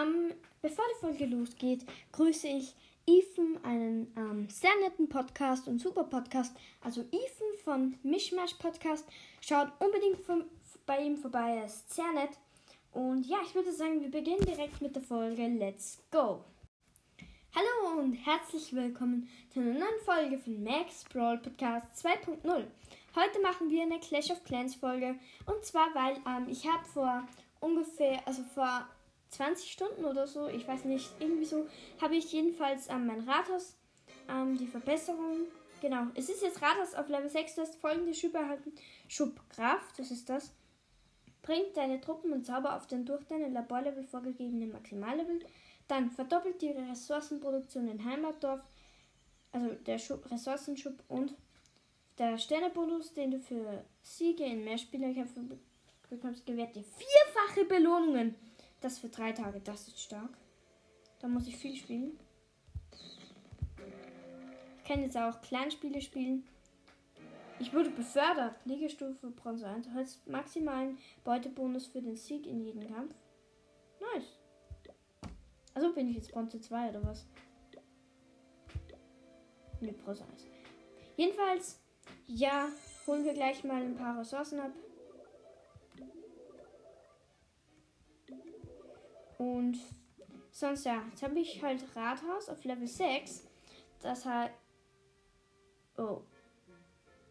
Ähm, bevor die Folge losgeht, grüße ich Ethan, einen ähm, sehr netten Podcast und super Podcast. Also Ethan von Mishmash Podcast. Schaut unbedingt von, bei ihm vorbei, er ist sehr nett. Und ja, ich würde sagen, wir beginnen direkt mit der Folge. Let's go! Hallo und herzlich willkommen zu einer neuen Folge von Max Brawl Podcast 2.0. Heute machen wir eine Clash of Clans Folge und zwar, weil ähm, ich habe vor ungefähr, also vor 20 Stunden oder so, ich weiß nicht, irgendwie so, habe ich jedenfalls ähm, mein Rathaus, ähm, die Verbesserung, genau, es ist jetzt Rathaus auf Level 6, du hast folgende Schub erhalten, Schubkraft, das ist das, bringt deine Truppen und Zauber auf den durch deine Laborlevel vorgegebenen Maximallevel, dann verdoppelt die Ressourcenproduktion in Heimatdorf, also der Schub, Ressourcenschub und der Sternebonus, den du für Siege in Mehrspielerkämpfen bekommst, gewährt dir vierfache Belohnungen. Das für drei Tage, das ist stark. Da muss ich viel spielen. Ich kann jetzt auch Kleinspiele spielen. Ich wurde befördert. Liegestufe Bronze 1. Als maximalen Beutebonus für den Sieg in jedem Kampf. Nice. Also bin ich jetzt Bronze 2 oder was? Ne, Bronze 1. Jedenfalls, ja, holen wir gleich mal ein paar Ressourcen ab. Und sonst ja, jetzt habe ich halt Rathaus auf Level 6. Das halt. Oh.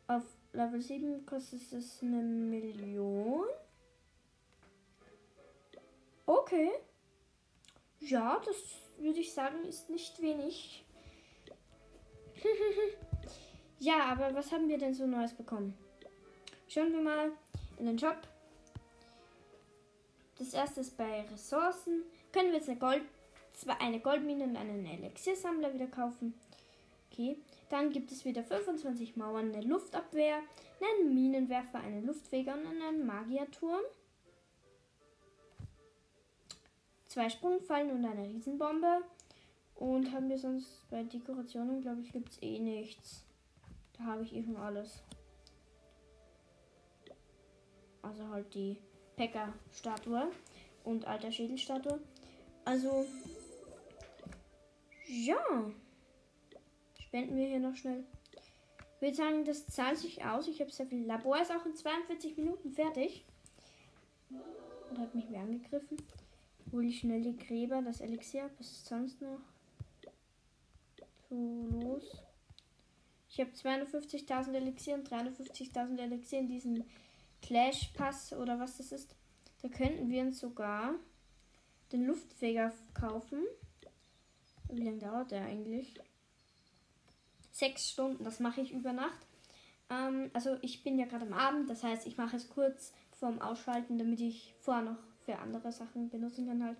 Auf Level 7 kostet es eine Million. Okay. Ja, das würde ich sagen, ist nicht wenig. ja, aber was haben wir denn so Neues bekommen? Schauen wir mal in den Shop. Das erste ist bei Ressourcen. Können wir jetzt eine, Gold, eine Goldmine und einen Elixiersammler wieder kaufen. Okay. Dann gibt es wieder 25 Mauern, eine Luftabwehr, einen Minenwerfer, einen Luftweger und einen Magierturm. Zwei Sprungfallen und eine Riesenbombe. Und haben wir sonst bei Dekorationen, glaube ich, gibt es eh nichts. Da habe ich eh schon alles. Also halt die Pekka-Statue und alter Schädelstatue. Also, ja. Spenden wir hier noch schnell. Ich würde sagen, das zahlt sich aus. Ich habe sehr viel. Labor ist auch in 42 Minuten fertig. Und hat mich mehr angegriffen. Hol ich schnell die Gräber, das Elixier. Was ist sonst noch? So, los. Ich habe 250.000 Elixier und 350.000 Elixier in diesem Clash Pass oder was das ist. Da könnten wir uns sogar den Luftfeger kaufen. Wie lange dauert der eigentlich? Sechs Stunden, das mache ich über Nacht. Ähm, also ich bin ja gerade am Abend, das heißt, ich mache es kurz vorm Ausschalten, damit ich vorher noch für andere Sachen benutzen kann halt.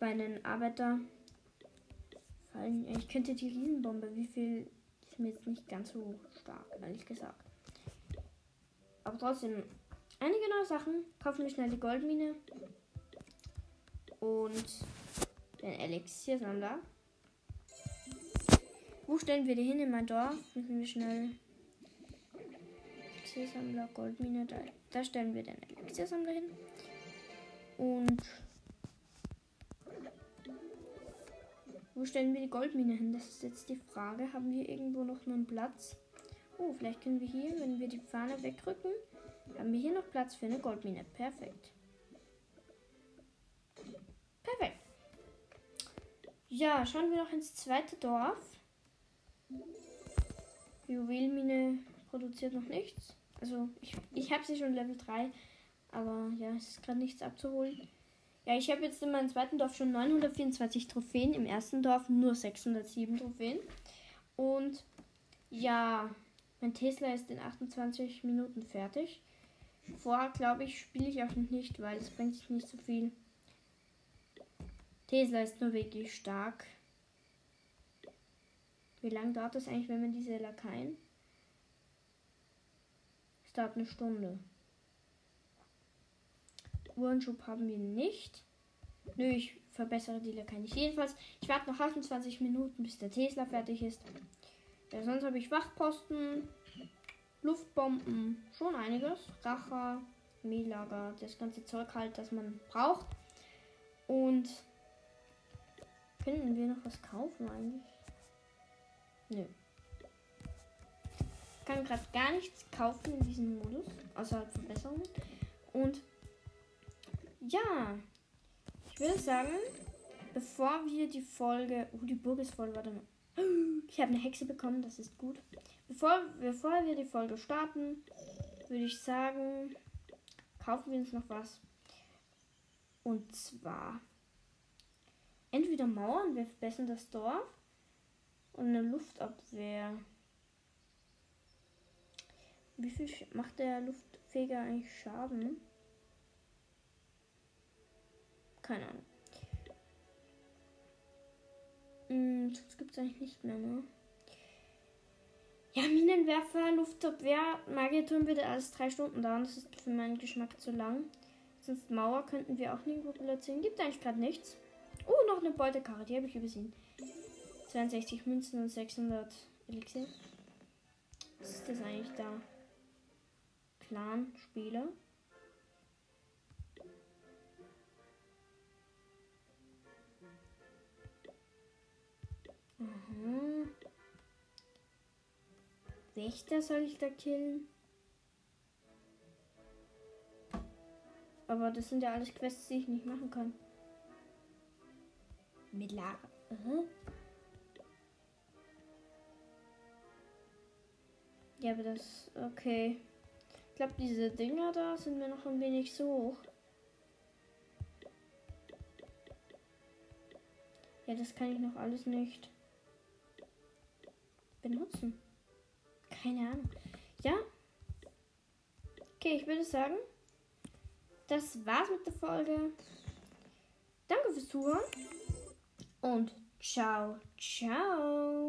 Bei einem Arbeiter. Ich könnte die Riesenbombe, wie viel ist mir jetzt nicht ganz so stark, ehrlich gesagt. Aber trotzdem, einige neue Sachen. Kaufen wir schnell die Goldmine. Und den Elixiersammler. Wo stellen wir die hin in mein Dorf? Müssen wir schnell. Elixiersammler, Goldmine. Da, da stellen wir den Elixiersammler hin. Und. Wo stellen wir die Goldmine hin? Das ist jetzt die Frage. Haben wir irgendwo noch einen Platz? Oh, vielleicht können wir hier, wenn wir die Fahne wegrücken, haben wir hier noch Platz für eine Goldmine. Perfekt. Perfekt. Ja, schauen wir noch ins zweite Dorf. Juwelmine produziert noch nichts. Also, ich, ich habe sie schon Level 3. Aber ja, es ist gerade nichts abzuholen. Ja, ich habe jetzt in meinem zweiten Dorf schon 924 Trophäen. Im ersten Dorf nur 607 Trophäen. Und ja, mein Tesla ist in 28 Minuten fertig. Vorher, glaube ich, spiele ich auch nicht, weil es bringt sich nicht so viel. Tesla ist nur wirklich stark. Wie lange dauert das eigentlich, wenn man diese Lakaien? Es dauert eine Stunde. Uhrenschub haben wir nicht. Nö, ich verbessere die Lakaien nicht. Jedenfalls, ich warte noch 28 Minuten, bis der Tesla fertig ist. Ja, sonst habe ich Wachposten, Luftbomben, schon einiges. Racher, Mehllager, das ganze Zeug halt, das man braucht. Und Können wir noch was kaufen eigentlich? Nö. Ich kann gerade gar nichts kaufen in diesem Modus, außerhalb Verbesserungen. Und ja, ich würde sagen, bevor wir die Folge. Oh, die Burg ist voll, warte mal. Ich habe eine Hexe bekommen, das ist gut. Bevor, bevor wir die Folge starten, würde ich sagen, kaufen wir uns noch was. Und zwar entweder Mauern, wir verbessern das Dorf, und eine Luftabwehr. Wie viel macht der Luftfeger eigentlich Schaden? Keine Ahnung. Das gibt es eigentlich nicht mehr, ne? Ja, Minenwerfer, Luftabwehr, Magierturm würde alles drei Stunden dauern. Das ist für meinen Geschmack zu lang. Sonst Mauer könnten wir auch nirgendwo platzieren. Gibt eigentlich gerade nichts. Oh, noch eine Beutekarte, die habe ich übersehen. 62 Münzen und 600 Elixier. Was ist das eigentlich da? Clan-Spieler. Wächter soll ich da killen? Aber das sind ja alles Quests, die ich nicht machen kann. Mit Lager. Uh Ja, aber das. Okay. Ich glaube, diese Dinger da sind mir noch ein wenig so hoch. Ja, das kann ich noch alles nicht benutzen. Keine Ahnung. Ja. Okay, ich würde sagen, das war's mit der Folge. Danke fürs Zuhören und ciao, ciao.